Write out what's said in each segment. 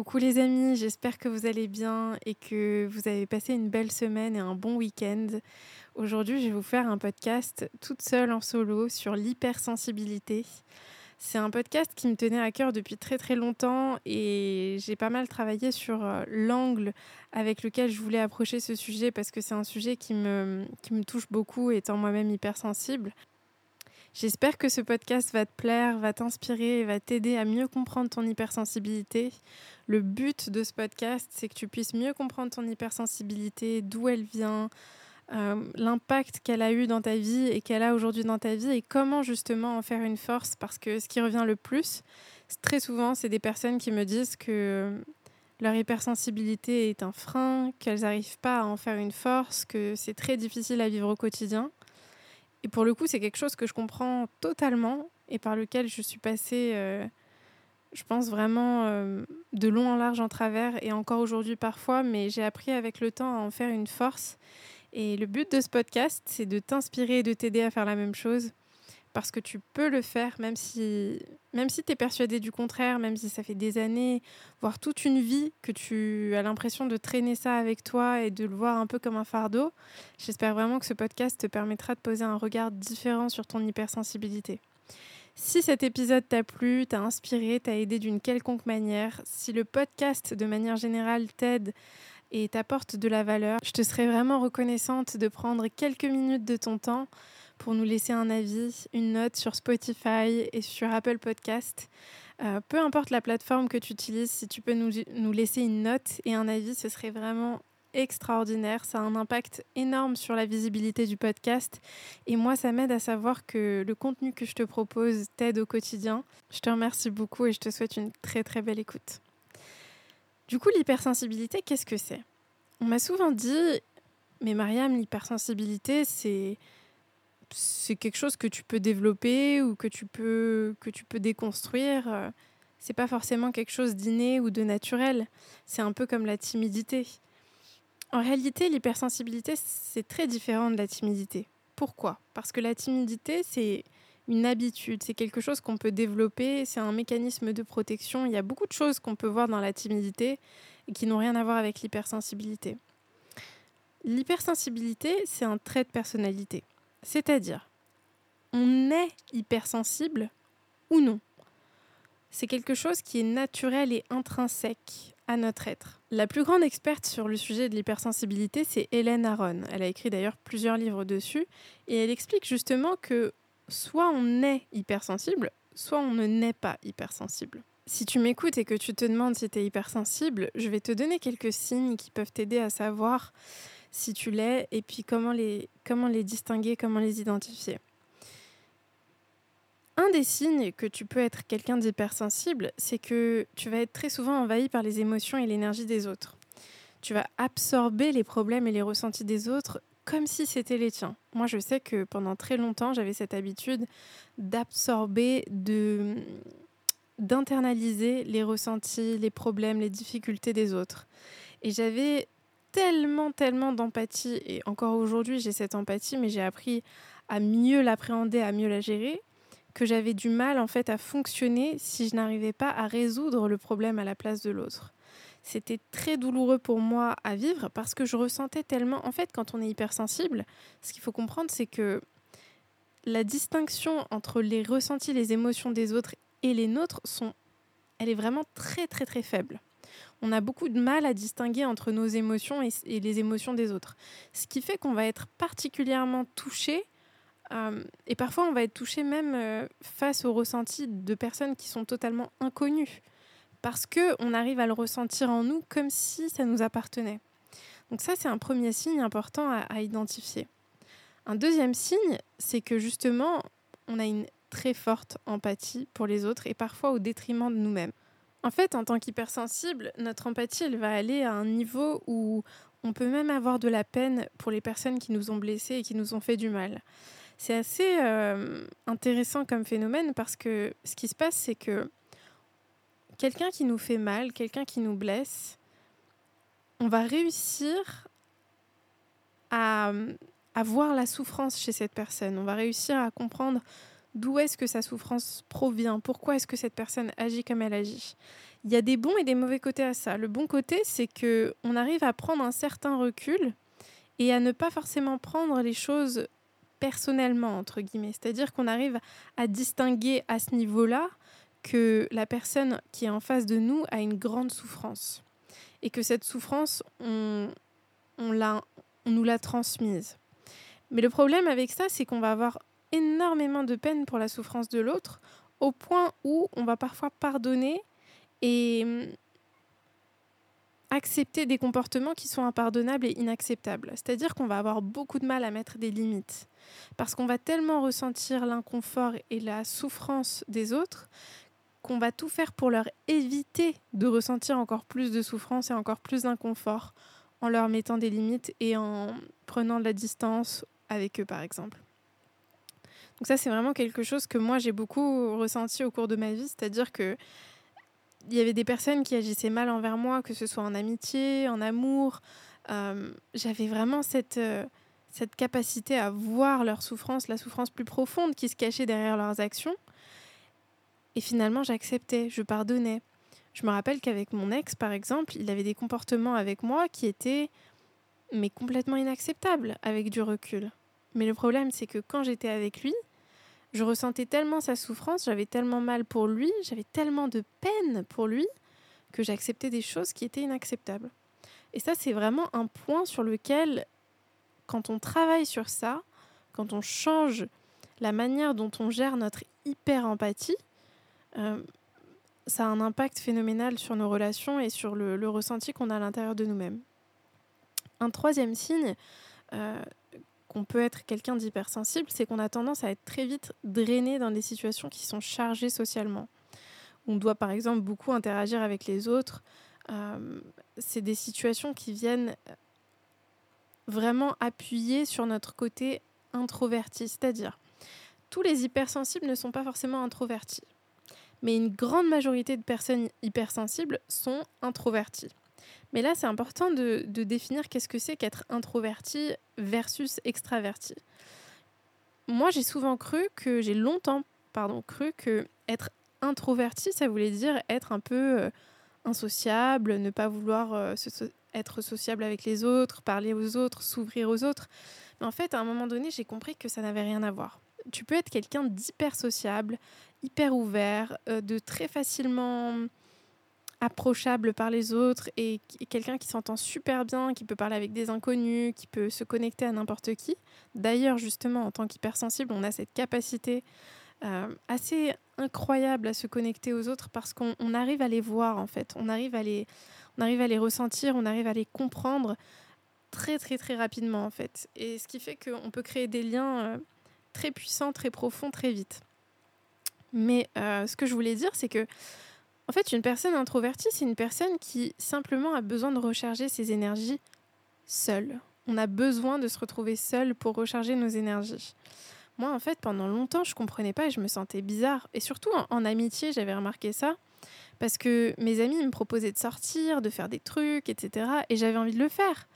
Coucou les amis, j'espère que vous allez bien et que vous avez passé une belle semaine et un bon week-end. Aujourd'hui, je vais vous faire un podcast toute seule en solo sur l'hypersensibilité. C'est un podcast qui me tenait à cœur depuis très très longtemps et j'ai pas mal travaillé sur euh, l'angle avec lequel je voulais approcher ce sujet parce que c'est un sujet qui me, qui me touche beaucoup étant moi-même hypersensible. J'espère que ce podcast va te plaire, va t'inspirer et va t'aider à mieux comprendre ton hypersensibilité. Le but de ce podcast, c'est que tu puisses mieux comprendre ton hypersensibilité, d'où elle vient, euh, l'impact qu'elle a eu dans ta vie et qu'elle a aujourd'hui dans ta vie et comment justement en faire une force. Parce que ce qui revient le plus, très souvent, c'est des personnes qui me disent que leur hypersensibilité est un frein, qu'elles n'arrivent pas à en faire une force, que c'est très difficile à vivre au quotidien. Et pour le coup, c'est quelque chose que je comprends totalement et par lequel je suis passée, euh, je pense vraiment euh, de long en large en travers et encore aujourd'hui parfois, mais j'ai appris avec le temps à en faire une force. Et le but de ce podcast, c'est de t'inspirer et de t'aider à faire la même chose parce que tu peux le faire même si, même si tu es persuadé du contraire, même si ça fait des années, voire toute une vie que tu as l'impression de traîner ça avec toi et de le voir un peu comme un fardeau. J'espère vraiment que ce podcast te permettra de poser un regard différent sur ton hypersensibilité. Si cet épisode t'a plu, t'a inspiré, t'a aidé d'une quelconque manière, si le podcast de manière générale t'aide et t'apporte de la valeur, je te serais vraiment reconnaissante de prendre quelques minutes de ton temps pour nous laisser un avis, une note sur Spotify et sur Apple Podcast. Euh, peu importe la plateforme que tu utilises, si tu peux nous, nous laisser une note et un avis, ce serait vraiment extraordinaire. Ça a un impact énorme sur la visibilité du podcast. Et moi, ça m'aide à savoir que le contenu que je te propose t'aide au quotidien. Je te remercie beaucoup et je te souhaite une très très belle écoute. Du coup, l'hypersensibilité, qu'est-ce que c'est? On m'a souvent dit, mais Mariam, l'hypersensibilité, c'est c'est quelque chose que tu peux développer ou que tu peux, que tu peux déconstruire. Euh, c'est pas forcément quelque chose d'inné ou de naturel. C'est un peu comme la timidité. En réalité, l'hypersensibilité, c'est très différent de la timidité. Pourquoi? Parce que la timidité, c'est une habitude, c'est quelque chose qu'on peut développer, c'est un mécanisme de protection. Il y a beaucoup de choses qu'on peut voir dans la timidité et qui n'ont rien à voir avec l'hypersensibilité. L'hypersensibilité, c'est un trait de personnalité. C'est-à-dire, on est hypersensible ou non. C'est quelque chose qui est naturel et intrinsèque à notre être. La plus grande experte sur le sujet de l'hypersensibilité, c'est Hélène Aron. Elle a écrit d'ailleurs plusieurs livres dessus et elle explique justement que soit on est hypersensible, soit on ne naît pas hypersensible. Si tu m'écoutes et que tu te demandes si tu es hypersensible, je vais te donner quelques signes qui peuvent t'aider à savoir si tu l'es, et puis comment les, comment les distinguer, comment les identifier. Un des signes que tu peux être quelqu'un d'hypersensible, c'est que tu vas être très souvent envahi par les émotions et l'énergie des autres. Tu vas absorber les problèmes et les ressentis des autres comme si c'était les tiens. Moi, je sais que pendant très longtemps, j'avais cette habitude d'absorber, de d'internaliser les ressentis, les problèmes, les difficultés des autres. Et j'avais tellement, tellement d'empathie. Et encore aujourd'hui, j'ai cette empathie, mais j'ai appris à mieux l'appréhender, à mieux la gérer, que j'avais du mal en fait à fonctionner si je n'arrivais pas à résoudre le problème à la place de l'autre. C'était très douloureux pour moi à vivre parce que je ressentais tellement. En fait, quand on est hypersensible, ce qu'il faut comprendre, c'est que la distinction entre les ressentis, les émotions des autres et les nôtres sont, elle est vraiment très très très faible on a beaucoup de mal à distinguer entre nos émotions et, les émotions des autres. Ce qui fait qu'on va être particulièrement touché, euh, et parfois on va être touché même euh, face aux ressentis de personnes qui sont totalement inconnues, parce qu'on arrive à le ressentir en nous comme si ça nous appartenait. Donc ça, c'est un premier signe important à identifier. Un deuxième signe, c'est que justement, on a une très forte empathie pour les autres et parfois au détriment de nous-mêmes. En fait, en tant qu'hypersensible, notre empathie, elle va aller à un niveau où on peut même avoir de la peine pour les personnes qui nous ont blessés et qui nous ont fait du mal. C'est assez euh, intéressant comme phénomène parce que ce qui se passe, c'est que quelqu'un qui nous fait mal, quelqu'un qui nous blesse, on va réussir à, à voir la souffrance chez cette personne. On va réussir à comprendre d'où est-ce que sa souffrance provient, pourquoi est-ce que cette personne agit comme elle agit? Il y a des bons et des mauvais côtés à ça. Le bon côté, c'est que on arrive à prendre un certain recul et à ne pas forcément prendre les choses personnellement entre guillemets, c'est-à-dire qu'on arrive à distinguer à ce niveau-là que la personne qui est en face de nous a une grande souffrance et que cette souffrance, on, on, on nous l'a transmise. Mais le problème avec ça, c'est qu'on va avoir énormément de peine pour la souffrance de l'autre, au point où on va parfois pardonner et hum, accepter des comportements qui sont impardonnables et inacceptables. C'est-à-dire qu'on va avoir beaucoup de mal à mettre des limites, parce qu'on va tellement ressentir l'inconfort et la souffrance des autres qu'on va tout faire pour leur éviter de ressentir encore plus de souffrance et encore plus d'inconfort en leur mettant des limites et en prenant de la distance avec eux, par exemple. Donc ça, c'est vraiment quelque chose que moi, j'ai beaucoup ressenti au cours de ma vie, c'est-à-dire que il y avait des personnes qui agissaient mal envers moi, que ce soit en amitié, en amour. Euh, j'avais vraiment cette, euh, cette capacité à voir leur souffrance, la souffrance plus profonde qui se cachait derrière leurs actions. Et finalement, j'acceptais, je pardonnais. Je me rappelle qu'avec mon ex, par exemple, il avait des comportements avec moi qui étaient mais complètement inacceptables avec du recul. Mais le problème, c'est que quand j'étais avec lui, je ressentais tellement sa souffrance, j'avais tellement mal pour lui, j'avais tellement de peine pour lui, que j'acceptais des choses qui étaient inacceptables. Et ça, c'est vraiment un point sur lequel, quand on travaille sur ça, quand on change la manière dont on gère notre hyper-empathie, euh, ça a un impact phénoménal sur nos relations et sur le, ressenti qu'on a à l'intérieur de nous-mêmes. Un troisième signe euh, qu'on peut être quelqu'un d'hypersensible, c'est qu'on a tendance à être très vite drainé dans des situations qui sont chargées socialement. On doit par exemple beaucoup interagir avec les autres. Euh, c'est des situations qui viennent vraiment appuyer sur notre côté introverti, c'est-à-dire tous les hypersensibles ne sont pas forcément introvertis mais une grande majorité de personnes hypersensibles sont introverties. Mais là, c'est important de, définir qu'est-ce que c'est qu'être introverti versus extraverti. Moi, j'ai souvent cru que, j'ai longtemps, pardon, cru que être introverti, ça voulait dire être un peu euh, insociable, ne pas vouloir euh, être sociable avec les autres, parler aux autres, s'ouvrir aux autres. Mais en fait, à un moment donné, j'ai compris que ça n'avait rien à voir. Tu peux être quelqu'un d'hyper sociable, hyper ouvert, euh, de très facilement approchable par les autres et, quelqu'un qui s'entend super bien, qui peut parler avec des inconnus, qui peut se connecter à n'importe qui. D'ailleurs, justement, en tant qu'hypersensible, on a cette capacité euh, assez incroyable à se connecter aux autres parce qu'on arrive à les voir en fait, on arrive à les, ressentir, on arrive à les comprendre très très très rapidement en fait. Et ce qui fait qu'on peut créer des liens euh, très puissants, très profonds, très vite. Mais euh, ce que je voulais dire, c'est que, en fait, une personne introvertie, c'est une personne qui simplement a besoin de recharger ses énergies seule. On a besoin de se retrouver seul pour recharger nos énergies. Moi, en fait, pendant longtemps, je comprenais pas et je me sentais bizarre. Et surtout en, amitié, j'avais remarqué ça. Parce que mes amis me proposaient de sortir, de faire des trucs, etc. Et j'avais envie de le faire.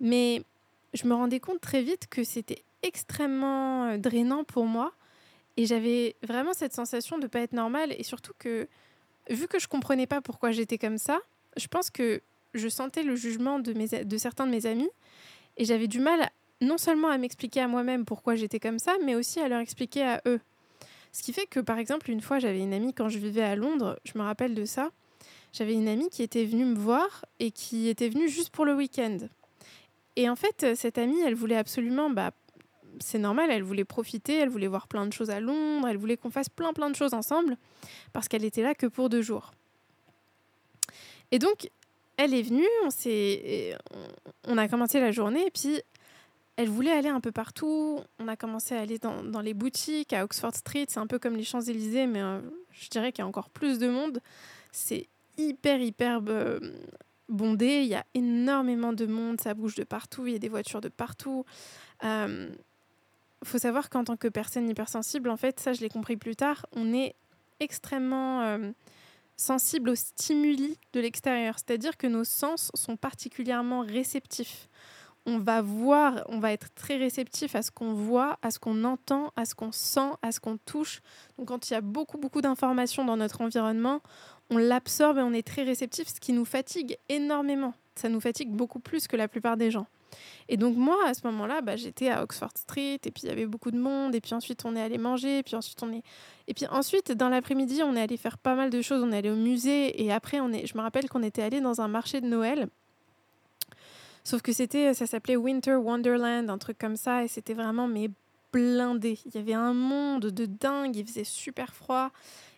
Mais je me rendais compte très vite que c'était extrêmement euh, drainant pour moi et j'avais vraiment cette sensation de ne pas être normale et surtout que, vu que je comprenais pas pourquoi j'étais comme ça, je pense que je sentais le jugement de, certains de mes amis et j'avais du mal non seulement à m'expliquer à moi-même pourquoi j'étais comme ça, mais aussi à leur expliquer à eux. Ce qui fait que, par exemple, une fois, j'avais une amie quand je vivais à Londres, je me rappelle de ça, j'avais une amie qui était venue me voir et qui était venue juste pour le week-end. Et en fait, cette amie, elle voulait absolument bah, c'est normal, elle voulait profiter, elle voulait voir plein de choses à Londres, elle voulait qu'on fasse plein plein de choses ensemble, parce qu'elle était là que pour deux jours. Et donc, elle est venue, on, s'est, on a commencé la journée, et puis elle voulait aller un peu partout. On a commencé à aller dans, dans les boutiques à Oxford Street, c'est un peu comme les Champs-Élysées, mais euh, je dirais qu'il y a encore plus de monde. C'est hyper, hyper euh, bondé, il y a énormément de monde, ça bouge de partout, il y a des voitures de partout. Euh, faut savoir qu'en tant que personne hypersensible, en fait, ça je l'ai compris plus tard, on est extrêmement euh, sensible aux stimuli de l'extérieur. C'est-à-dire que nos sens sont particulièrement réceptifs. on va voir, on va être très réceptif à ce qu'on voit, à ce qu'on entend, à ce qu'on sent, à ce qu'on touche. Donc quand il y a beaucoup, beaucoup d'informations dans notre environnement, on l'absorbe et on est très réceptif, ce qui nous fatigue énormément. Ça nous fatigue beaucoup plus que la plupart des gens. Et donc moi, à ce moment-là, bah, j'étais à Oxford Street, et puis il y avait beaucoup de monde, et puis ensuite on est allé manger, et puis ensuite on est... Et puis ensuite, dans l'après-midi, on est allé faire pas mal de choses, on est allé au musée, et après, on est... je me rappelle qu'on était allé dans un marché de Noël, Sauf que c'était, ça s'appelait Winter Wonderland, un truc comme ça, et c'était vraiment mais blindé. Il y avait un monde de dingue, il faisait super froid.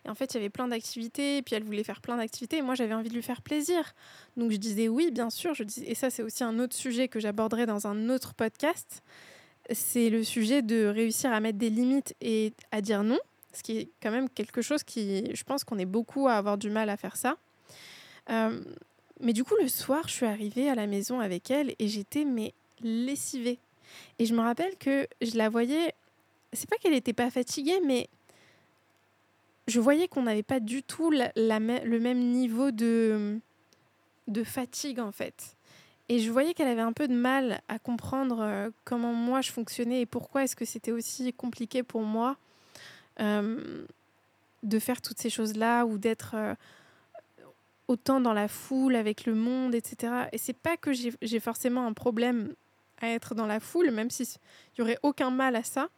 Et en fait, il y avait plein d'activités, et puis elle voulait faire plein d'activités, et moi j'avais envie de lui faire plaisir. Donc je disais oui, bien sûr. Et ça, c'est aussi un autre sujet que j'aborderai dans un autre podcast. C'est le sujet de réussir à mettre des limites et à dire non, ce qui est quand même quelque chose qui, je pense qu'on est beaucoup à avoir du mal à faire ça. Euh, mais du coup, le soir, je suis arrivée à la maison avec elle et j'étais mais lessivée. Et je me rappelle que je la voyais. C'est pas qu'elle n'était pas fatiguée, mais je voyais qu'on n'avait pas du tout le même niveau de, de fatigue en fait. Et je voyais qu'elle avait un peu de mal à comprendre euh, comment moi je fonctionnais et pourquoi est-ce que c'était aussi compliqué pour moi euh, de faire toutes ces choses-là ou d'être euh, autant dans la foule, avec le monde, etc. Et c'est pas que j'ai forcément un problème à être dans la foule, même s'il n'y aurait aucun mal à ça.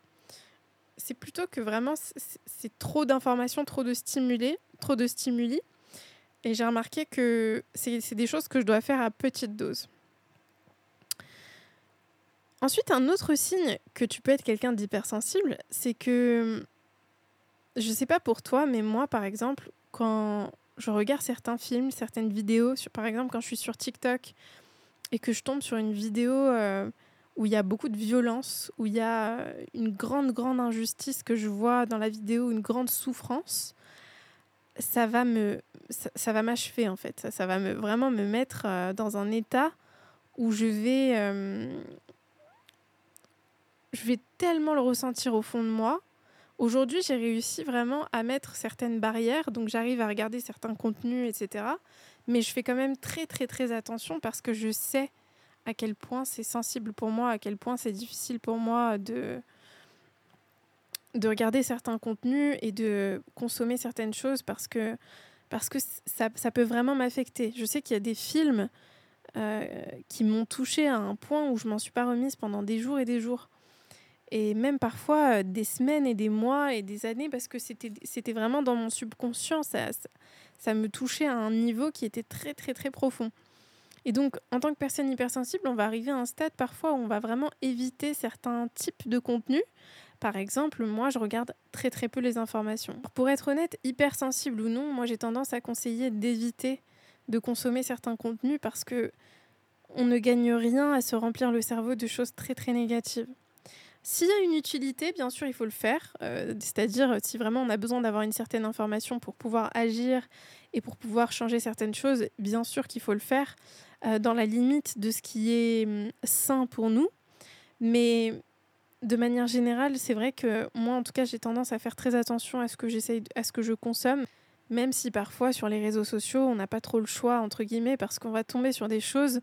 C'est plutôt que vraiment, c'est trop d'informations, trop de stimuli, trop de stimuli. Et j'ai remarqué que c'est des choses que je dois faire à petite dose. Ensuite, un autre signe que tu peux être quelqu'un d'hypersensible, c'est que, je sais pas pour toi, mais moi, par exemple, quand je regarde certains films, certaines vidéos, sur, par exemple quand je suis sur TikTok et que je tombe sur une vidéo euh, où il y a beaucoup de violence, où il y a une grande, grande injustice que je vois dans la vidéo, une grande souffrance, ça va me ça, va m'achever en fait. Ça, ça, va me, vraiment me mettre euh, dans un état où je vais, euh, je vais tellement le ressentir au fond de moi Aujourd'hui, j'ai réussi vraiment à mettre certaines barrières, donc j'arrive à regarder certains contenus, etc. Mais je fais quand même très très très attention parce que je sais à quel point c'est sensible pour moi, à quel point c'est difficile pour moi de, de regarder certains contenus et de consommer certaines choses parce que, parce que ça, ça peut vraiment m'affecter. Je sais qu'il y a des films euh, qui m'ont touché à un point où je m'en suis pas remise pendant des jours et des jours et même parfois euh, des semaines et des mois et des années parce que c'était vraiment dans mon subconscient, ça, ça, me touchait à un niveau qui était très très très profond. Et donc en tant que personne hypersensible, on va arriver à un stade parfois où on va vraiment éviter certains types de contenus. Par exemple, moi je regarde très très peu les informations. Pour être honnête, hypersensible ou non, moi j'ai tendance à conseiller d'éviter de consommer certains contenus parce que on ne gagne rien à se remplir le cerveau de choses très très négatives. S'il y a une utilité, bien sûr, il faut le faire. Euh, c'est-à-dire, si vraiment on a besoin d'avoir une certaine information pour pouvoir agir et pour pouvoir changer certaines choses, bien sûr qu'il faut le faire euh, dans la limite de ce qui est hum, sain pour nous. Mais de manière générale, c'est vrai que moi, en tout cas, j'ai tendance à faire très attention à ce que j'essaye, à ce que je consomme. Même si parfois sur les réseaux sociaux, on n'a pas trop le choix entre guillemets parce qu'on va tomber sur des choses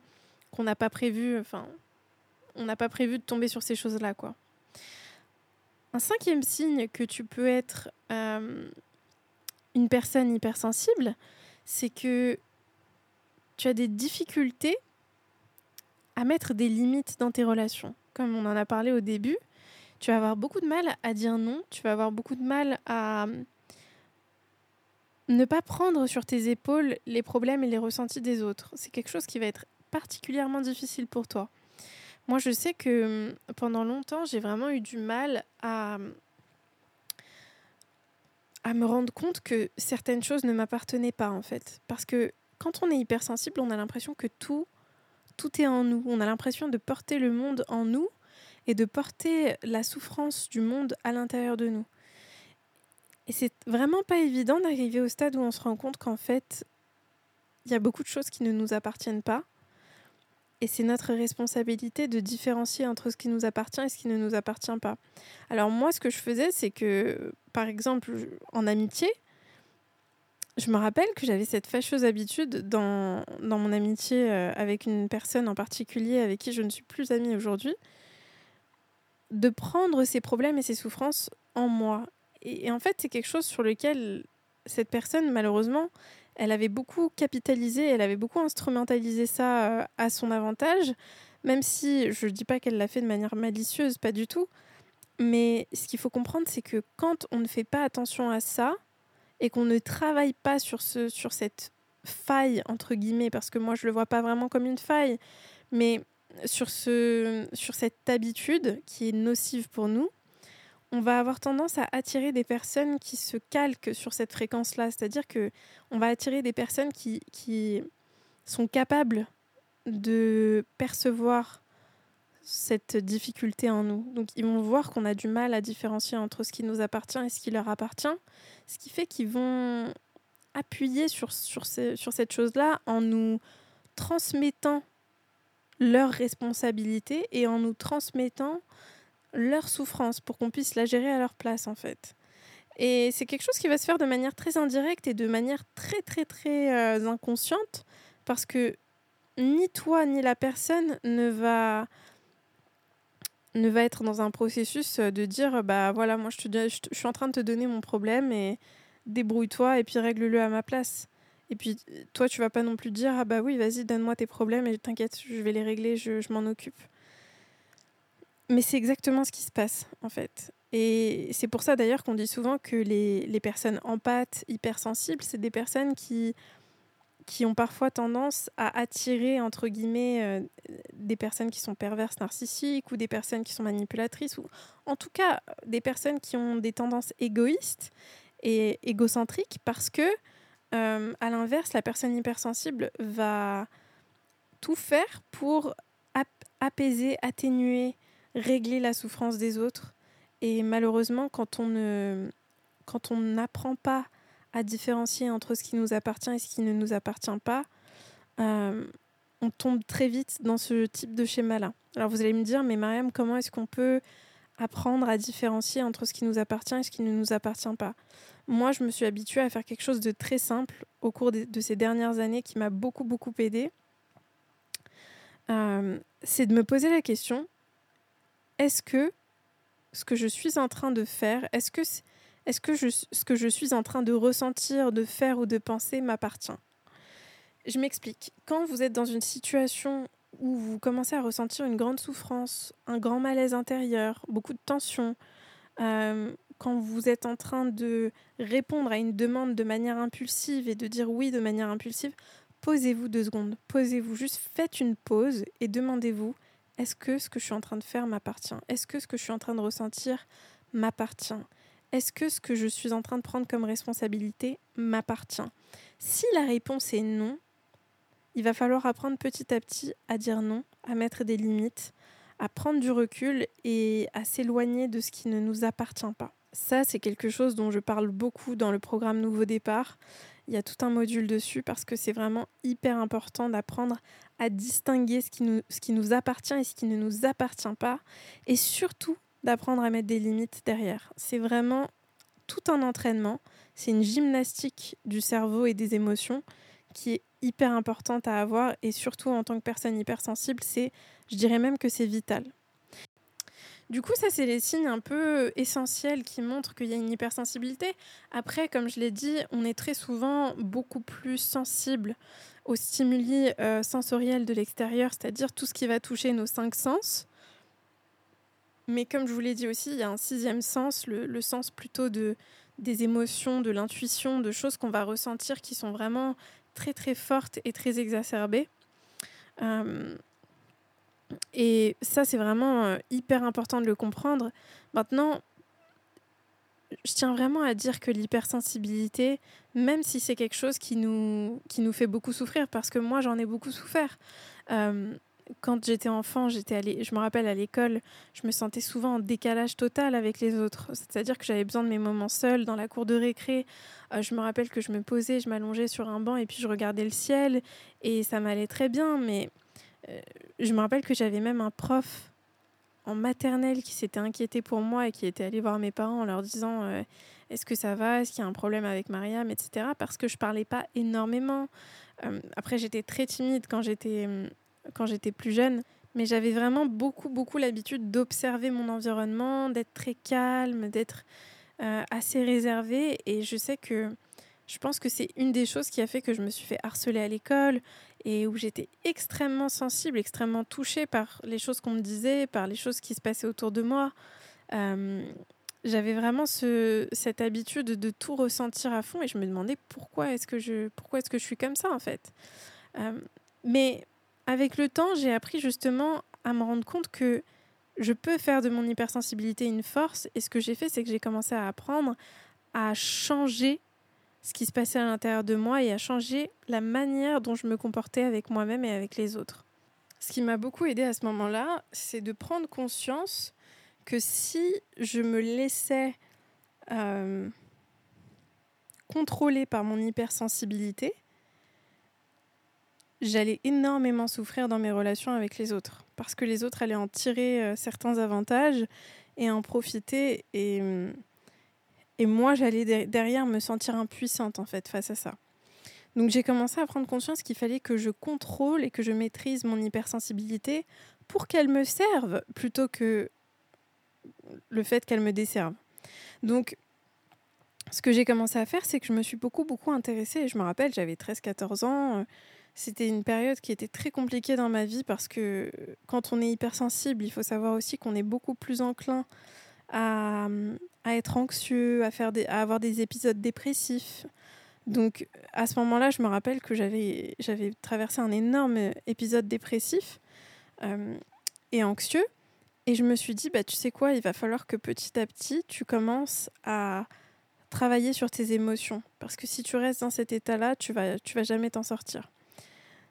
qu'on n'a pas prévues. Enfin, on n'a pas prévu de tomber sur ces choses-là, quoi. Un cinquième signe que tu peux être euh, une personne hypersensible, c'est que tu as des difficultés à mettre des limites dans tes relations. Comme on en a parlé au début, tu vas avoir beaucoup de mal à dire non, tu vas avoir beaucoup de mal à ne pas prendre sur tes épaules les problèmes et les ressentis des autres. C'est quelque chose qui va être particulièrement difficile pour toi. Moi, je sais que hum, pendant longtemps, j'ai vraiment eu du mal à, à me rendre compte que certaines choses ne m'appartenaient pas, en fait. Parce que quand on est hypersensible, on a l'impression que tout, est en nous. On a l'impression de porter le monde en nous et de porter la souffrance du monde à l'intérieur de nous. Et c'est vraiment pas évident d'arriver au stade où on se rend compte qu'en fait, il y a beaucoup de choses qui ne nous appartiennent pas et c'est notre responsabilité de différencier entre ce qui nous appartient et ce qui ne nous appartient pas. Alors moi, ce que je faisais, c'est que, par exemple, en amitié, je me rappelle que j'avais cette fâcheuse habitude dans, dans mon amitié euh, avec une personne en particulier avec qui je ne suis plus amie aujourd'hui, de prendre ses problèmes et ses souffrances en moi. Et, en fait, c'est quelque chose sur lequel cette personne, malheureusement, elle avait beaucoup capitalisé, elle avait beaucoup instrumentalisé ça euh, à son avantage, même si je ne dis pas qu'elle l'a fait de manière malicieuse, pas du tout. Mais ce qu'il faut comprendre, c'est que quand on ne fait pas attention à ça, et qu'on ne travaille pas sur, ce, sur cette faille, entre guillemets, parce que moi je le vois pas vraiment comme une faille, mais sur, ce, sur cette habitude qui est nocive pour nous, on va avoir tendance à attirer des personnes qui se calquent sur cette fréquence-là. C'est-à-dire que on va attirer des personnes qui, qui sont capables de percevoir cette difficulté en nous. Donc ils vont voir qu'on a du mal à différencier entre ce qui nous appartient et ce qui leur appartient, ce qui fait qu'ils vont appuyer sur, sur, sur cette chose-là en nous transmettant leur responsabilité et en nous transmettant leur souffrance pour qu'on puisse la gérer à leur place en fait. Et c'est quelque chose qui va se faire de manière très indirecte et de manière très très très euh, inconsciente parce que ni toi ni la personne ne va ne va être dans un processus euh, de dire bah voilà moi je, te, je suis en train de te donner mon problème et débrouille-toi et puis règle-le à ma place. Et puis toi tu vas pas non plus dire ah bah oui vas-y donne-moi tes problèmes et t'inquiète je vais les régler je, je m'en occupe. Mais c'est exactement ce qui se passe en fait. Et c'est pour ça d'ailleurs qu'on dit souvent que les, les personnes empathes, hypersensibles, c'est des personnes qui qui ont parfois tendance à attirer, entre guillemets, euh, des personnes qui sont perverses narcissiques ou des personnes qui sont manipulatrices, ou en tout cas des personnes qui ont des tendances égoïstes et égocentriques, parce que, euh, à l'inverse, la personne hypersensible va tout faire pour apaiser, atténuer, régler la souffrance des autres. Et malheureusement, quand on ne quand on n'apprend pas à différencier entre ce qui nous appartient et ce qui ne nous appartient pas, euh, on tombe très vite dans ce type de schéma-là. Alors vous allez me dire, mais Mariam, comment est-ce qu'on peut apprendre à différencier entre ce qui nous appartient et ce qui ne nous appartient pas? Moi, je me suis habituée à faire quelque chose de très simple au cours de, ces dernières années qui m'a beaucoup, beaucoup aidée. Euh, c'est de me poser la question, est-ce que ce que je suis en train de faire, est-ce que est-ce que ce que je suis en train de ressentir, de faire ou de penser m'appartient? Je m'explique. Quand vous êtes dans une situation où vous commencez à ressentir une grande souffrance, un grand malaise intérieur, beaucoup de tension, euh, quand vous êtes en train de répondre à une demande de manière impulsive et de dire oui de manière impulsive, posez-vous deux secondes. Posez-vous juste, faites une pause et demandez-vous est-ce que ce que je suis en train de faire m'appartient? Est-ce que ce que je suis en train de ressentir m'appartient? Est-ce que ce que je suis en train de prendre comme responsabilité m'appartient? Si la réponse est non, il va falloir apprendre petit à petit à dire non, à mettre des limites, à prendre du recul et à s'éloigner de ce qui ne nous appartient pas. Ça, c'est quelque chose dont je parle beaucoup dans le programme Nouveau Départ. Il y a tout un module dessus parce que c'est vraiment hyper important d'apprendre à distinguer ce qui, nous, appartient et ce qui ne nous appartient pas. Et surtout, d'apprendre à mettre des limites derrière. C'est vraiment tout un entraînement. C'est une gymnastique du cerveau et des émotions qui est hyper importante à avoir et surtout en tant que personne hypersensible, c'est, je dirais même que c'est vital. Du coup, ça, c'est les signes un peu essentiels qui montrent qu'il y a une hypersensibilité. Après, comme je l'ai dit, on est très souvent beaucoup plus sensible aux stimuli euh, sensoriels de l'extérieur, c'est-à-dire tout ce qui va toucher nos cinq sens. Mais comme je vous l'ai dit aussi, il y a un sixième sens, le, sens plutôt de, des émotions, de l'intuition, de choses qu'on va ressentir qui sont vraiment très très fortes et très exacerbées. Euh, et ça, c'est vraiment euh, hyper important de le comprendre. Maintenant, je tiens vraiment à dire que l'hypersensibilité, même si c'est quelque chose qui nous, qui nous fait beaucoup souffrir, parce que moi j'en ai beaucoup souffert, euh, quand j'étais enfant, j'étais allée, je me rappelle à l'école, je me sentais souvent en décalage total avec les autres. C'est-à-dire que j'avais besoin de mes moments seuls dans la cour de récré. Euh, je me rappelle que je me posais, je m'allongeais sur un banc et puis je regardais le ciel et ça m'allait très bien. Mais euh, je me rappelle que j'avais même un prof en maternelle qui s'étaient inquiétés pour moi et qui étaient allés voir mes parents en leur disant euh, est-ce que ça va, est-ce qu'il y a un problème avec Mariam, etc. Parce que je parlais pas énormément. Après, j'étais très timide quand j'étais quand j'étais plus jeune, mais j'avais vraiment beaucoup beaucoup l'habitude d'observer mon environnement, d'être très calme, d'être assez réservée. Et je sais que je pense que c'est une des choses qui a fait que je me suis fait harceler à l'école et où j'étais extrêmement sensible, extrêmement touchée par les choses qu'on me disait, par les choses qui se passaient autour de moi. Euh, j'avais vraiment ce, cette habitude de tout ressentir à fond et je me demandais pourquoi est-ce que je, pourquoi est-ce que je suis comme ça en fait. Euh, mais avec le temps, j'ai appris justement à me rendre compte que je peux faire de mon hypersensibilité une force et ce que j'ai fait, c'est que j'ai commencé à apprendre à changer ce qui se passait à l'intérieur de moi et a changé la manière dont je me comportais avec moi-même et avec les autres. Ce qui m'a beaucoup aidé à ce moment-là, c'est de prendre conscience que si je me laissais euh, contrôler par mon hypersensibilité, j'allais énormément souffrir dans mes relations avec les autres. Parce que les autres allaient en tirer euh, certains avantages et en profiter. Et. Hum, et moi, j'allais derrière me sentir impuissante en fait face à ça. Donc j'ai commencé à prendre conscience qu'il fallait que je contrôle et que je maîtrise mon hypersensibilité pour qu'elle me serve plutôt que le fait qu'elle me desserve. Donc ce que j'ai commencé à faire, c'est que je me suis beaucoup beaucoup intéressée. je me rappelle, j'avais 13-14 ans. C'était une période qui était très compliquée dans ma vie parce que quand on est hypersensible, il faut savoir aussi qu'on est beaucoup plus enclin à, à être anxieux, à, faire à avoir des épisodes dépressifs. Donc à ce moment-là, je me rappelle que j'avais, j'avais traversé un énorme épisode dépressif euh, et anxieux. Et je me suis dit, bah, tu sais quoi, il va falloir que petit à petit, tu commences à travailler sur tes émotions. Parce que si tu restes dans cet état-là, tu vas, tu vas jamais t'en sortir.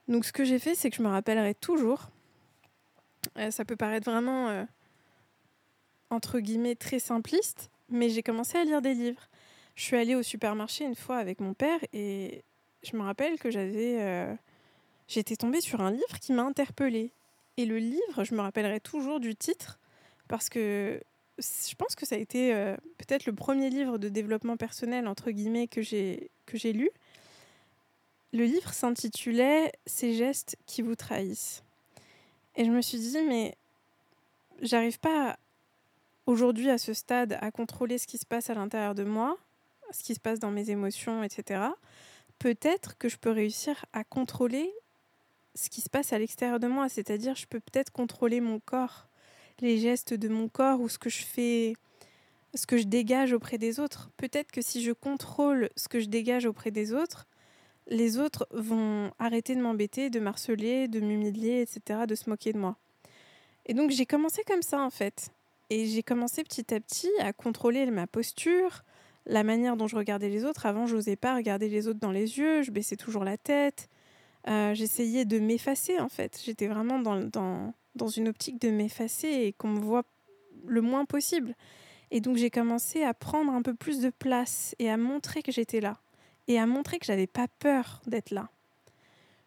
Donc ce que j'ai fait, c'est que je me rappellerai toujours. Euh, ça peut paraître vraiment... Euh, entre guillemets très simpliste, mais j'ai commencé à lire des livres. Je suis allée au supermarché une fois avec mon père et je me rappelle que j'avais euh, j'étais tombée sur un livre qui m'a interpellée. Et le livre, je me rappellerai toujours du titre parce que je pense que ça a été peut-être le premier livre de développement personnel entre guillemets que j'ai lu. Le livre s'intitulait Ces gestes qui vous trahissent. Et je me suis dit mais j'arrive pas aujourd'hui, à ce stade, à contrôler ce qui se passe à l'intérieur de moi, ce qui se passe dans mes émotions, etc., peut-être que je peux réussir à contrôler ce qui se passe à l'extérieur de moi. C'est-à-dire, je peux peut-être contrôler mon corps, les gestes de mon corps ou ce que je fais, ce que je dégage auprès des autres. Peut-être que si je contrôle ce que je dégage auprès des autres, les autres vont arrêter de m'embêter, de m'harceler, de m'humilier, etc., de se moquer de moi. Et donc j'ai commencé comme ça en fait. Et j'ai commencé petit à petit à contrôler ma posture, la manière dont je regardais les autres. Avant, je n'osais pas regarder les autres dans les yeux, je baissais toujours la tête. Euh, j'essayais de m'effacer en fait. J'étais vraiment dans, dans, dans, une optique de m'effacer et qu'on me voit le moins possible. Et donc j'ai commencé à prendre un peu plus de place et à montrer que j'étais là. Et à montrer que j'avais pas peur d'être là.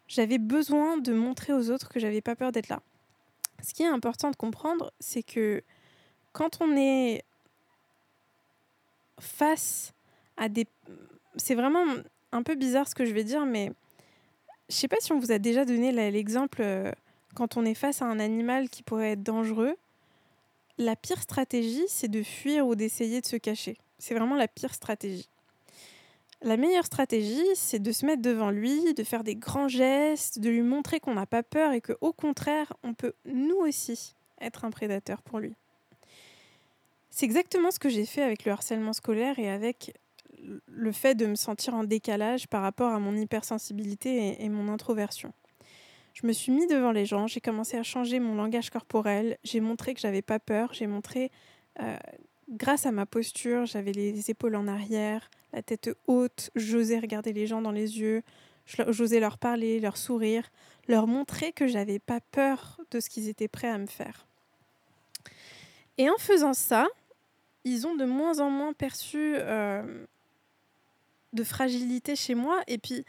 J'avais besoin de montrer aux autres que j'avais pas peur d'être là. Ce qui est important de comprendre, c'est que quand on est face à des... C'est vraiment un peu bizarre ce que je vais dire, mais je sais pas si on vous a déjà donné l'exemple euh, quand on est face à un animal qui pourrait être dangereux. La pire stratégie, c'est de fuir ou d'essayer de se cacher. C'est vraiment la pire stratégie. La meilleure stratégie, c'est de se mettre devant lui, de faire des grands gestes, de lui montrer qu'on n'a pas peur et qu'au contraire, on peut nous aussi être un prédateur pour lui. C'est exactement ce que j'ai fait avec le harcèlement scolaire et avec le fait de me sentir en décalage par rapport à mon hypersensibilité et, mon introversion. Je me suis mis devant les gens, j'ai commencé à changer mon langage corporel, j'ai montré que j'avais pas peur, j'ai montré, euh, grâce à ma posture, j'avais les épaules en arrière, la tête haute, j'osais regarder les gens dans les yeux, j'osais leur parler, leur sourire, leur montrer que j'avais pas peur de ce qu'ils étaient prêts à me faire. Et en faisant ça, ils ont de moins en moins perçu euh, de fragilité chez moi. Et puis,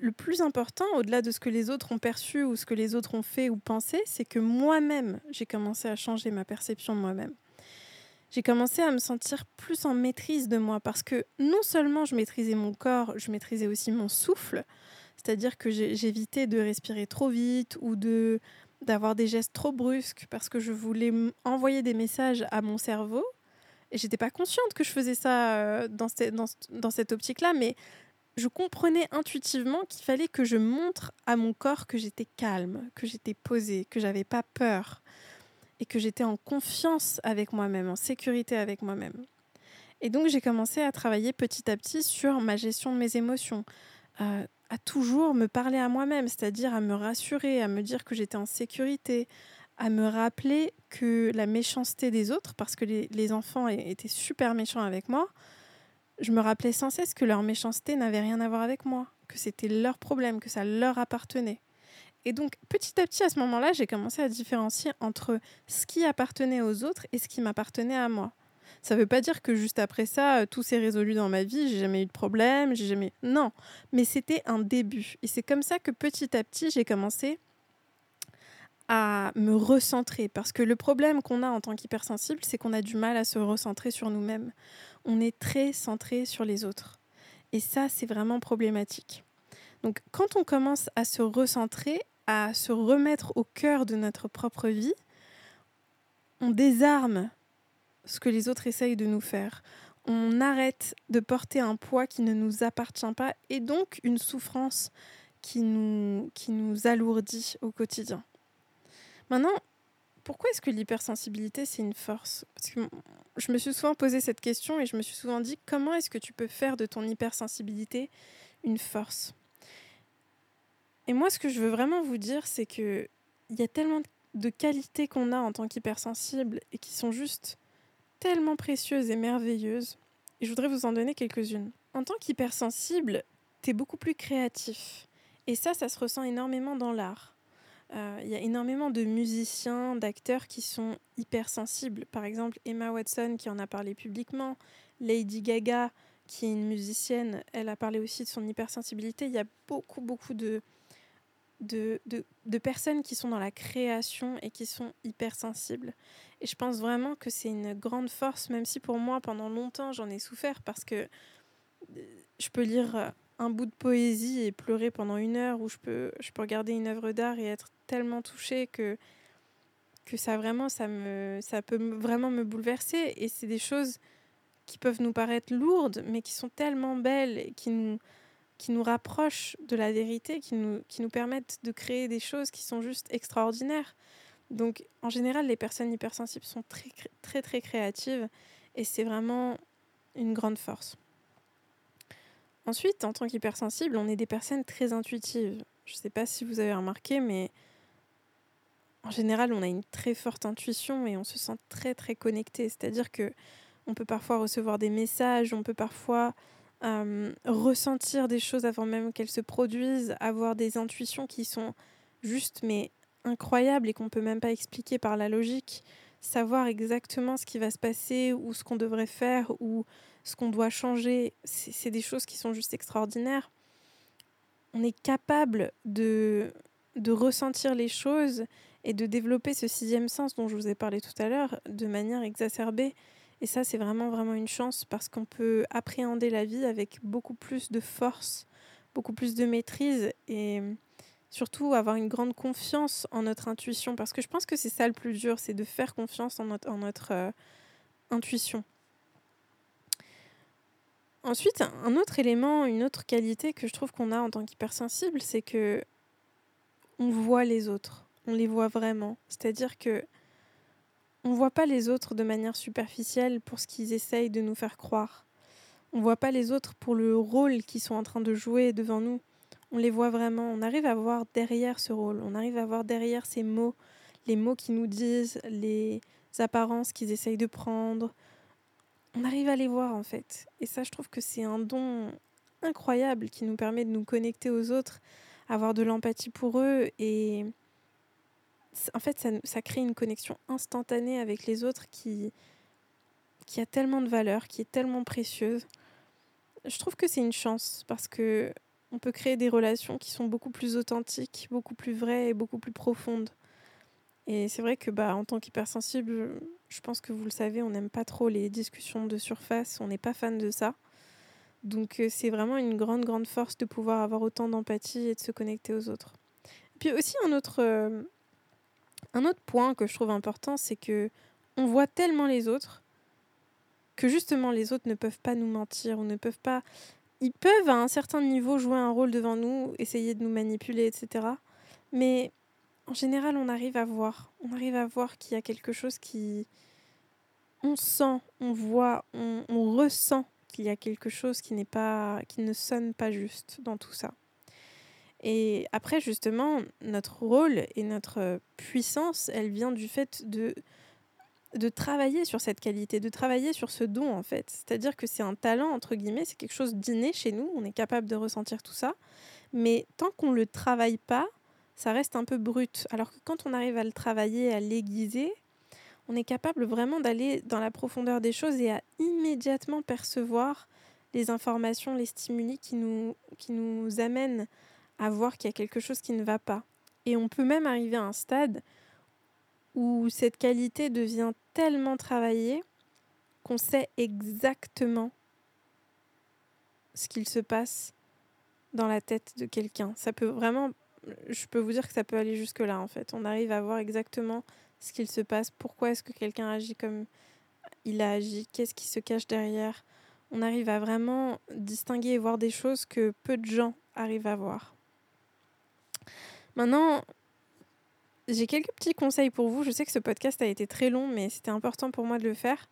le plus important, au-delà de ce que les autres ont perçu ou ce que les autres ont fait ou pensé, c'est que moi-même, j'ai commencé à changer ma perception de moi-même. J'ai commencé à me sentir plus en maîtrise de moi parce que non seulement je maîtrisais mon corps, je maîtrisais aussi mon souffle, c'est-à-dire que j'évitais de respirer trop vite ou de d'avoir des gestes trop brusques parce que je voulais envoyer des messages à mon cerveau et j'étais pas consciente que je faisais ça euh, dans, dans, dans cette optique-là, mais je comprenais intuitivement qu'il fallait que je montre à mon corps que j'étais calme, que j'étais posée, que j'avais pas peur et que j'étais en confiance avec moi-même, en sécurité avec moi-même. Et donc j'ai commencé à travailler petit à petit sur ma gestion de mes émotions, euh, à toujours me parler à moi-même, c'est-à-dire à me rassurer, à me dire que j'étais en sécurité, à me rappeler que la méchanceté des autres, parce que les, les enfants étaient super méchants avec moi, je me rappelais sans cesse que leur méchanceté n'avait rien à voir avec moi, que c'était leur problème, que ça leur appartenait. Et donc, petit à petit, à ce moment-là, j'ai commencé à différencier entre ce qui appartenait aux autres et ce qui m'appartenait à moi. Ça ne veut pas dire que juste après ça, euh, tout s'est résolu dans ma vie, j'ai jamais eu de problème, j'ai jamais. Non, mais c'était un début. Et c'est comme ça que petit à petit, j'ai commencé à me recentrer. Parce que le problème qu'on a en tant qu'hypersensible, c'est qu'on a du mal à se recentrer sur nous-mêmes on est très centré sur les autres. Et ça, c'est vraiment problématique. Donc quand on commence à se recentrer, à se remettre au cœur de notre propre vie, on désarme ce que les autres essayent de nous faire. On arrête de porter un poids qui ne nous appartient pas et donc une souffrance qui nous, qui nous alourdit au quotidien. Maintenant, pourquoi est-ce que l'hypersensibilité, c'est une force? Parce que je me suis souvent posé cette question et je me suis souvent dit comment est-ce que tu peux faire de ton hypersensibilité une force? Et moi, ce que je veux vraiment vous dire, c'est que il y a tellement de qualités qu'on a en tant qu'hypersensible et qui sont juste tellement précieuses et merveilleuses. Et je voudrais vous en donner quelques-unes. En tant qu'hypersensible, tu es beaucoup plus créatif. Et ça, ça se ressent énormément dans l'art. Euh, il y a énormément de musiciens, d'acteurs qui sont hypersensibles. Par exemple, Emma Watson qui en a parlé publiquement, Lady Gaga qui est une musicienne, elle a parlé aussi de son hypersensibilité. Il y a beaucoup, beaucoup de, de, de, personnes qui sont dans la création et qui sont hypersensibles. Et je pense vraiment que c'est une grande force, même si pour moi, pendant longtemps, j'en ai souffert parce que euh, je peux lire un bout de poésie et pleurer pendant une heure, ou je peux, je peux regarder une œuvre d'art et être tellement touchée que, que ça vraiment, ça, me, ça peut vraiment me bouleverser. Et c'est des choses qui peuvent nous paraître lourdes, mais qui sont tellement belles et qui nous, qui nous rapprochent de la vérité, qui nous, qui nous permettent de créer des choses qui sont juste extraordinaires. Donc, en général, les personnes hypersensibles sont très, très, très créatives et c'est vraiment une grande force. Ensuite, en tant qu'hypersensible, on est des personnes très intuitives. Je ne sais pas si vous avez remarqué, mais en général, on a une très forte intuition et on se sent très très connecté. C'est-à-dire que on peut parfois recevoir des messages, on peut parfois euh, ressentir des choses avant même qu'elles se produisent, avoir des intuitions qui sont juste mais incroyables et qu'on peut même pas expliquer par la logique, savoir exactement ce qui va se passer ou ce qu'on devrait faire ou ce qu'on doit changer, c'est des choses qui sont juste extraordinaires. On est capable de, de ressentir les choses et de développer ce sixième sens dont je vous ai parlé tout à l'heure de manière exacerbée. Et ça, c'est vraiment, vraiment une chance parce qu'on peut appréhender la vie avec beaucoup plus de force, beaucoup plus de maîtrise et surtout avoir une grande confiance en notre intuition. Parce que je pense que c'est ça le plus dur, c'est de faire confiance en notre, en notre euh, intuition. Ensuite, un autre élément, une autre qualité que je trouve qu'on a en tant qu'hypersensible, c'est que on voit les autres, on les voit vraiment. C'est-à-dire que on voit pas les autres de manière superficielle pour ce qu'ils essayent de nous faire croire. On voit pas les autres pour le rôle qu'ils sont en train de jouer devant nous. On les voit vraiment. On arrive à voir derrière ce rôle. On arrive à voir derrière ces mots, les mots qu'ils nous disent, les apparences qu'ils essayent de prendre, on arrive à les voir en fait. Et ça, je trouve que c'est un don incroyable qui nous permet de nous connecter aux autres, avoir de l'empathie pour eux et en fait, ça, crée une connexion instantanée avec les autres qui, qui a tellement de valeur, qui est tellement précieuse. Je trouve que c'est une chance parce que on peut créer des relations qui sont beaucoup plus authentiques, beaucoup plus vraies et beaucoup plus profondes. Et c'est vrai que bah, en tant qu'hypersensible, je pense que vous le savez, on n'aime pas trop les discussions de surface, on n'est pas fan de ça. Donc euh, c'est vraiment une grande, grande force de pouvoir avoir autant d'empathie et de se connecter aux autres. Et puis aussi un autre, euh, un autre point que je trouve important, c'est que on voit tellement les autres que justement les autres ne peuvent pas nous mentir ou ne peuvent pas... Ils peuvent à un certain niveau jouer un rôle devant nous, essayer de nous manipuler, etc. Mais en général, on arrive à voir. On arrive à voir qu'il y a quelque chose qui... On sent, on voit, on, on ressent qu'il y a quelque chose qui n'est pas, qui ne sonne pas juste dans tout ça. Et après, justement, notre rôle et notre puissance, elle vient du fait de de travailler sur cette qualité, de travailler sur ce don en fait. C'est-à-dire que c'est un talent, entre guillemets, c'est quelque chose d'inné chez nous, on est capable de ressentir tout ça, mais tant qu'on ne le travaille pas, ça reste un peu brut. Alors que quand on arrive à le travailler, à l'aiguiser, on est capable vraiment d'aller dans la profondeur des choses et à immédiatement percevoir les informations, les stimuli qui nous, qui nous amènent à voir qu'il y a quelque chose qui ne va pas. Et on peut même arriver à un stade où cette qualité devient tellement travaillée qu'on sait exactement ce qu'il se passe dans la tête de quelqu'un. Ça peut vraiment, je peux vous dire que ça peut aller jusque là en fait. On arrive à voir exactement ce qu'il se passe, pourquoi est-ce que quelqu'un agit comme il a agi, qu'est-ce qui se cache derrière. On arrive à vraiment distinguer et voir des choses que peu de gens arrivent à voir. Maintenant, j'ai quelques petits conseils pour vous. Je sais que ce podcast a été très long, mais c'était important pour moi de le faire.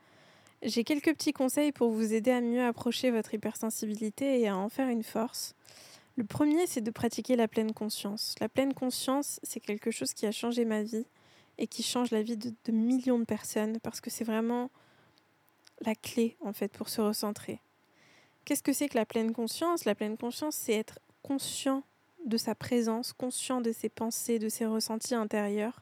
J'ai quelques petits conseils pour vous aider à mieux approcher votre hypersensibilité et à en faire une force. Le premier, c'est de pratiquer la pleine conscience. La pleine conscience, c'est quelque chose qui a changé ma vie et qui change la vie de, millions de personnes parce que c'est vraiment la clé, en fait, pour se recentrer. Qu'est-ce que c'est que la pleine conscience? La pleine conscience, c'est être conscient de sa présence, conscient de ses pensées, de ses ressentis intérieurs,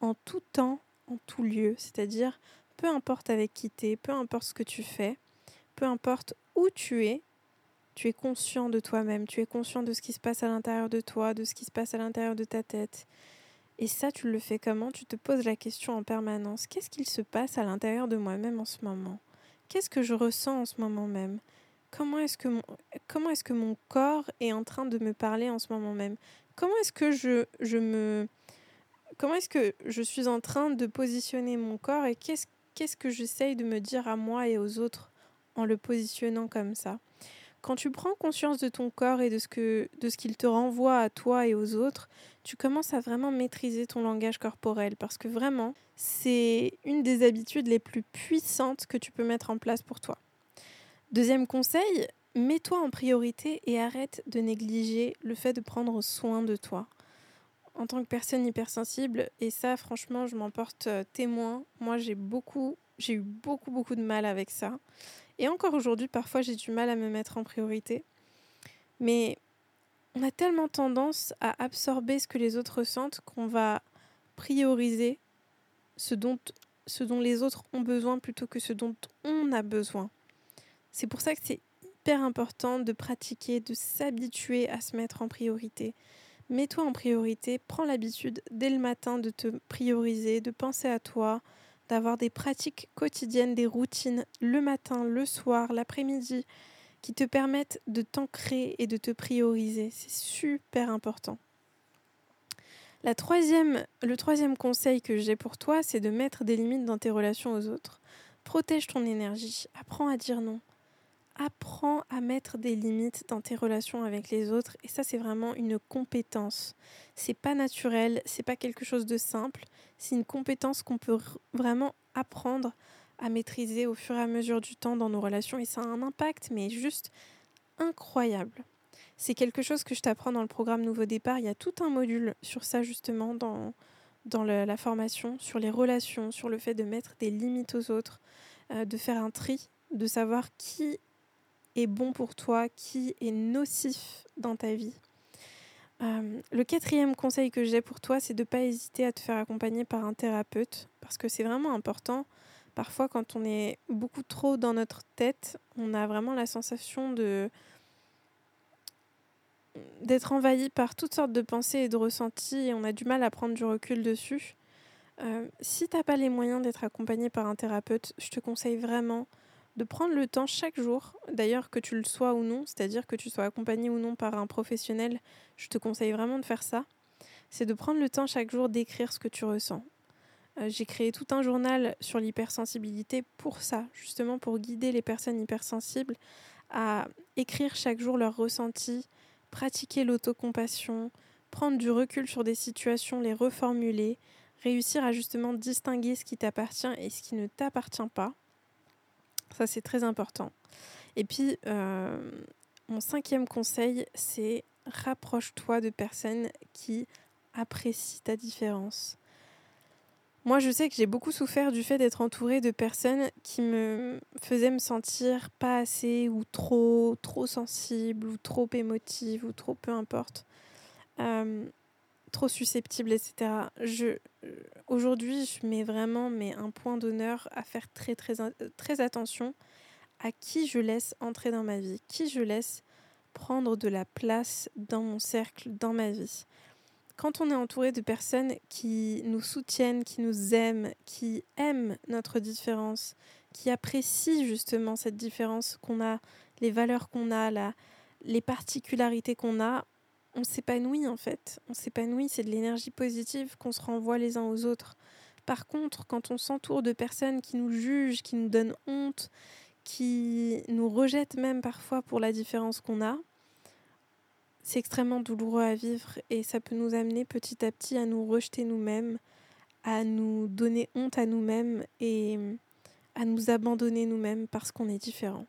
en tout temps, en tout lieu. C'est-à-dire, peu importe avec qui tu es, peu importe ce que tu fais, peu importe où tu es, tu es conscient de toi-même, tu es conscient de ce qui se passe à l'intérieur de toi, de ce qui se passe à l'intérieur de ta tête. Et ça, tu le fais comment? Tu te poses la question en permanence. Qu'est-ce qu'il se passe à l'intérieur de moi-même en ce moment? Qu'est-ce que je ressens en ce moment même? Comment est-ce que mon, corps est en train de me parler en ce moment même? Comment est-ce que je, me comment est-ce que je suis en train de positionner mon corps et qu'est-ce que j'essaye de me dire à moi et aux autres en le positionnant comme ça? Quand tu prends conscience de ton corps et de ce qu'il te renvoie à toi et aux autres, tu commences à vraiment maîtriser ton langage corporel parce que vraiment, c'est une des habitudes les plus puissantes que tu peux mettre en place pour toi. Deuxième conseil, mets-toi en priorité et arrête de négliger le fait de prendre soin de toi. En tant que personne hypersensible, et ça franchement je m'en porte euh, témoin, moi j'ai beaucoup, j'ai eu beaucoup beaucoup de mal avec ça. Et encore aujourd'hui, parfois j'ai du mal à me mettre en priorité. Mais on a tellement tendance à absorber ce que les autres ressentent qu'on va prioriser ce dont, ce dont les autres ont besoin plutôt que ce dont on a besoin. C'est pour ça que c'est hyper important de pratiquer, de s'habituer à se mettre en priorité. Mets-toi en priorité, prends l'habitude dès le matin de te prioriser, de penser à toi, d'avoir des pratiques quotidiennes, des routines le matin, le soir, l'après-midi, qui te permettent de t'ancrer et de te prioriser. C'est super important. Le troisième conseil que j'ai pour toi, c'est de mettre des limites dans tes relations aux autres. Protège ton énergie, apprends à dire non apprends à mettre des limites dans tes relations avec les autres et ça c'est vraiment une compétence. C'est pas naturel, c'est pas quelque chose de simple, c'est une compétence qu'on peut vraiment apprendre à maîtriser au fur et à mesure du temps dans nos relations et ça a un impact mais juste incroyable. C'est quelque chose que je t'apprends dans le programme Nouveau Départ, il y a tout un module sur ça justement dans dans la formation sur les relations, sur le fait de mettre des limites aux autres, euh, de faire un tri, de savoir qui est bon pour toi, qui est nocif dans ta vie. Euh, le quatrième conseil que j'ai pour toi, c'est de ne pas hésiter à te faire accompagner par un thérapeute, parce que c'est vraiment important. Parfois, quand on est beaucoup trop dans notre tête, on a vraiment la sensation de d'être envahi par toutes sortes de pensées et de ressentis et on a du mal à prendre du recul dessus. Euh, si tu n'as pas les moyens d'être accompagné par un thérapeute, je te conseille vraiment de prendre le temps chaque jour, d'ailleurs que tu le sois ou non, c'est-à-dire que tu sois accompagné ou non par un professionnel, je te conseille vraiment de faire ça, c'est de prendre le temps chaque jour d'écrire ce que tu ressens. Euh, j'ai créé tout un journal sur l'hypersensibilité pour ça, justement pour guider les personnes hypersensibles à écrire chaque jour leurs ressentis, pratiquer l'autocompassion, prendre du recul sur des situations, les reformuler, réussir à justement distinguer ce qui t'appartient et ce qui ne t'appartient pas. Ça, c'est très important. Et puis, euh, mon cinquième conseil, c'est rapproche-toi de personnes qui apprécient ta différence. Moi, je sais que j'ai beaucoup souffert du fait d'être entourée de personnes qui me faisaient me sentir pas assez ou trop, trop sensible ou trop émotive ou trop peu importe, euh, trop susceptible, etc. Je, aujourd'hui, je mets vraiment mais un point d'honneur à faire très, très, très attention à qui je laisse entrer dans ma vie, qui je laisse prendre de la place dans mon cercle, dans ma vie quand on est entouré de personnes qui nous soutiennent, qui nous aiment, qui aiment notre différence, qui apprécient justement cette différence qu'on a, les valeurs qu'on a, la, les particularités qu'on a, on s'épanouit en fait. On s'épanouit, c'est de l'énergie positive qu'on se renvoie les uns aux autres. Par contre, quand on s'entoure de personnes qui nous jugent, qui nous donnent honte, qui nous rejettent même parfois pour la différence qu'on a, c'est extrêmement douloureux à vivre et ça peut nous amener petit à petit à nous rejeter nous-mêmes, à nous donner honte à nous-mêmes et à nous abandonner nous-mêmes parce qu'on est différent.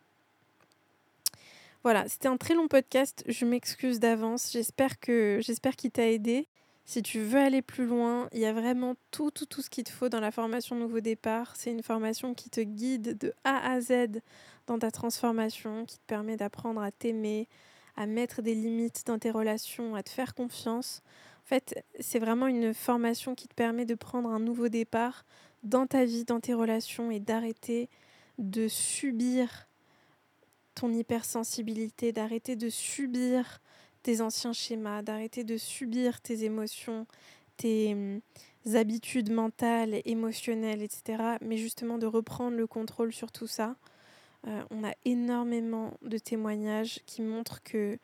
Voilà, c'était un très long podcast, je m'excuse d'avance, j'espère que j'espère qu'il t'a aidé. Si tu veux aller plus loin, il y a vraiment tout, tout, tout ce qu'il te faut dans la formation Nouveau Départ. C'est une formation qui te guide de A à Z dans ta transformation, qui te permet d'apprendre à t'aimer, à mettre des limites dans tes relations, à te faire confiance. En fait, c'est vraiment une formation qui te permet de prendre un nouveau départ dans ta vie, dans tes relations et d'arrêter de subir ton hypersensibilité, d'arrêter de subir tes anciens schémas, d'arrêter de subir tes émotions, tes hum, habitudes mentales, émotionnelles, etc. Mais justement de reprendre le contrôle sur tout ça euh, on a énormément de témoignages qui montrent que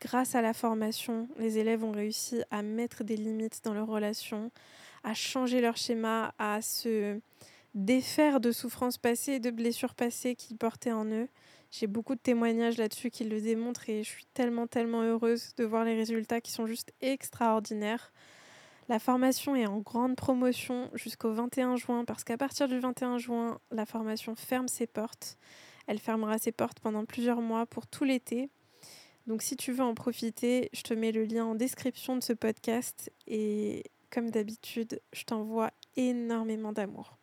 grâce à la formation, les élèves ont réussi à mettre des limites dans leurs relations, à changer leur schéma, à se défaire de souffrances passées et de blessures passées qu'ils portaient en eux. J'ai beaucoup de témoignages là-dessus qui le démontrent et je suis tellement, tellement heureuse de voir les résultats qui sont juste extraordinaires. La formation est en grande promotion jusqu'au 21 juin parce qu'à partir du 21 juin, la formation ferme ses portes. Elle fermera ses portes pendant plusieurs mois pour tout l'été. Donc si tu veux en profiter, je te mets le lien en description de ce podcast et comme d'habitude, je t'envoie énormément d'amour.